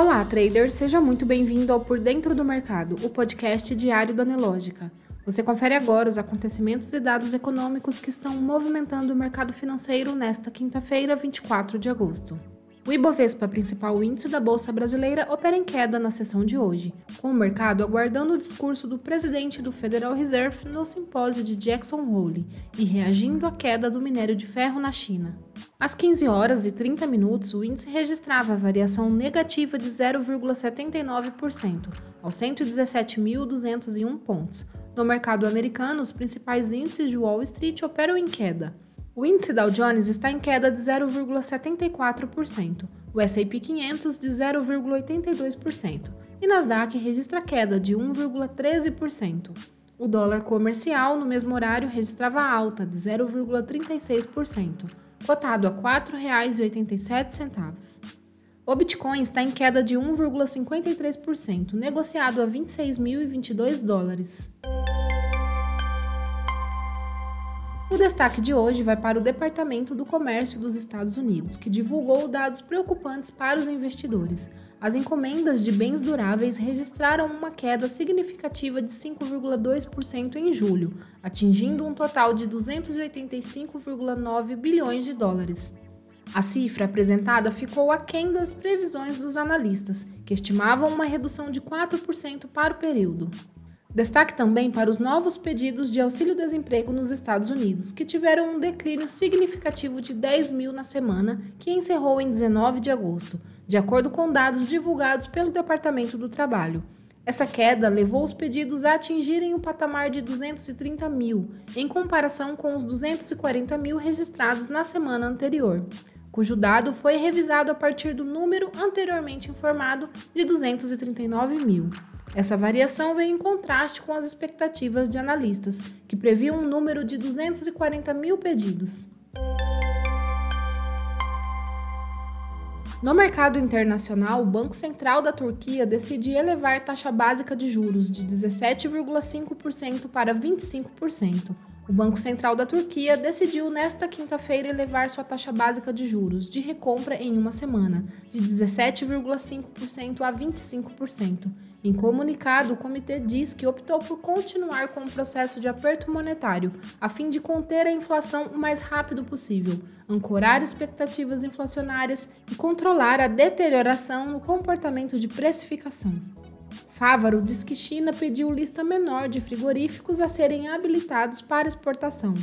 Olá, trader, seja muito bem-vindo ao Por Dentro do Mercado, o podcast diário da Nelógica. Você confere agora os acontecimentos e dados econômicos que estão movimentando o mercado financeiro nesta quinta-feira, 24 de agosto. O Ibovespa, principal índice da Bolsa Brasileira, opera em queda na sessão de hoje, com o mercado aguardando o discurso do presidente do Federal Reserve no simpósio de Jackson Hole e reagindo à queda do minério de ferro na China. Às 15 horas e 30 minutos, o índice registrava variação negativa de 0,79%, aos 117.201 pontos. No mercado americano, os principais índices de Wall Street operam em queda. O índice Dow Jones está em queda de 0,74%, o S&P 500 de 0,82% e Nasdaq registra queda de 1,13%. O dólar comercial no mesmo horário registrava alta de 0,36%, cotado a R$ 4,87. O Bitcoin está em queda de 1,53%, negociado a 26.022 dólares. O destaque de hoje vai para o Departamento do Comércio dos Estados Unidos, que divulgou dados preocupantes para os investidores. As encomendas de bens duráveis registraram uma queda significativa de 5,2% em julho, atingindo um total de 285,9 bilhões de dólares. A cifra apresentada ficou aquém das previsões dos analistas, que estimavam uma redução de 4% para o período. Destaque também para os novos pedidos de auxílio-desemprego nos Estados Unidos, que tiveram um declínio significativo de 10 mil na semana, que encerrou em 19 de agosto, de acordo com dados divulgados pelo Departamento do Trabalho. Essa queda levou os pedidos a atingirem o patamar de 230 mil, em comparação com os 240 mil registrados na semana anterior, cujo dado foi revisado a partir do número anteriormente informado de 239 mil. Essa variação vem em contraste com as expectativas de analistas, que previam um número de 240 mil pedidos. No mercado internacional, o Banco Central da Turquia decide elevar taxa básica de juros de 17,5% para 25%. O Banco Central da Turquia decidiu nesta quinta-feira elevar sua taxa básica de juros de recompra em uma semana, de 17,5% a 25%. Em comunicado, o comitê diz que optou por continuar com o processo de aperto monetário, a fim de conter a inflação o mais rápido possível, ancorar expectativas inflacionárias e controlar a deterioração no comportamento de precificação. Fávaro diz que China pediu lista menor de frigoríficos a serem habilitados para exportação.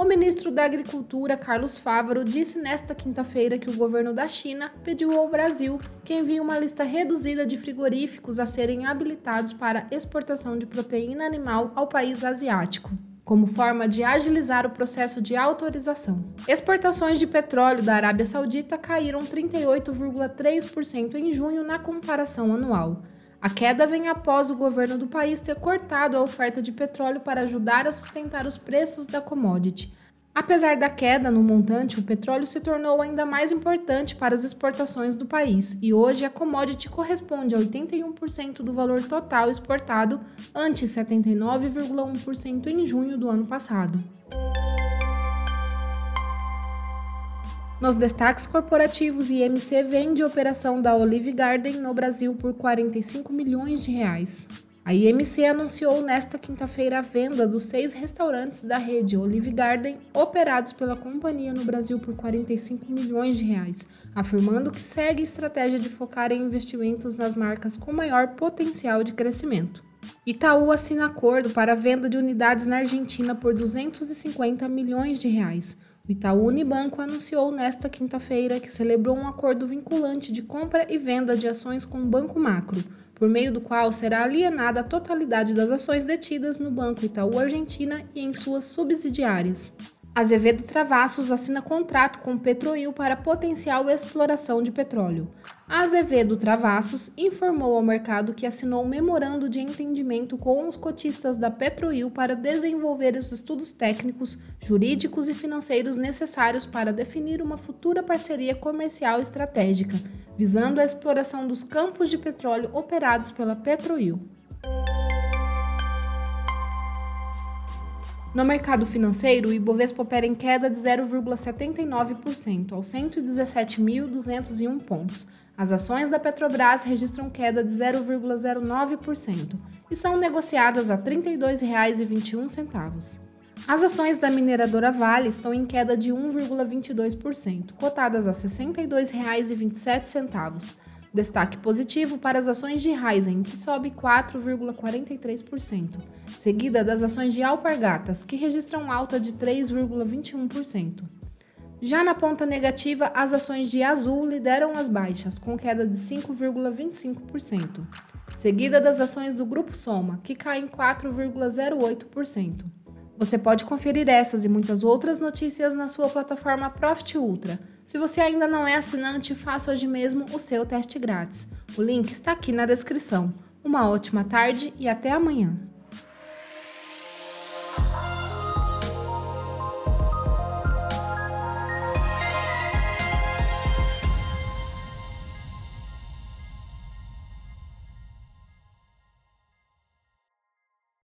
O ministro da Agricultura, Carlos Fávaro, disse nesta quinta-feira que o governo da China pediu ao Brasil que envie uma lista reduzida de frigoríficos a serem habilitados para exportação de proteína animal ao país asiático como forma de agilizar o processo de autorização. Exportações de petróleo da Arábia Saudita caíram 38,3% em junho na comparação anual. A queda vem após o governo do país ter cortado a oferta de petróleo para ajudar a sustentar os preços da commodity. Apesar da queda no montante, o petróleo se tornou ainda mais importante para as exportações do país e hoje a commodity corresponde a 81% do valor total exportado, ante 79,1% em junho do ano passado. Nos destaques corporativos, IMC vende operação da Olive Garden no Brasil por 45 milhões de reais. A IMC anunciou nesta quinta-feira a venda dos seis restaurantes da rede Olive Garden operados pela companhia no Brasil por 45 milhões de reais, afirmando que segue a estratégia de focar em investimentos nas marcas com maior potencial de crescimento. Itaú assina acordo para a venda de unidades na Argentina por 250 milhões de reais. O Itaú Unibanco anunciou nesta quinta-feira que celebrou um acordo vinculante de compra e venda de ações com o Banco Macro, por meio do qual será alienada a totalidade das ações detidas no Banco Itaú Argentina e em suas subsidiárias. Azevedo Travassos assina contrato com Petroil para potencial exploração de petróleo. A Azevedo Travassos informou ao mercado que assinou um memorando de entendimento com os cotistas da Petroil para desenvolver os estudos técnicos, jurídicos e financeiros necessários para definir uma futura parceria comercial estratégica, visando a exploração dos campos de petróleo operados pela Petroil. No mercado financeiro, o Ibovespa opera em queda de 0,79% aos 117.201 pontos. As ações da Petrobras registram queda de 0,09% e são negociadas a R$ 32,21. As ações da mineradora Vale estão em queda de 1,22%, cotadas a R$ 62,27. Destaque positivo para as ações de Raizen, que sobe 4,43%, seguida das ações de Alpargatas, que registram alta de 3,21%. Já na ponta negativa, as ações de Azul lideram as baixas, com queda de 5,25%, seguida das ações do Grupo Soma, que caem 4,08%. Você pode conferir essas e muitas outras notícias na sua plataforma Profit Ultra. Se você ainda não é assinante, faça hoje mesmo o seu teste grátis. O link está aqui na descrição. Uma ótima tarde e até amanhã!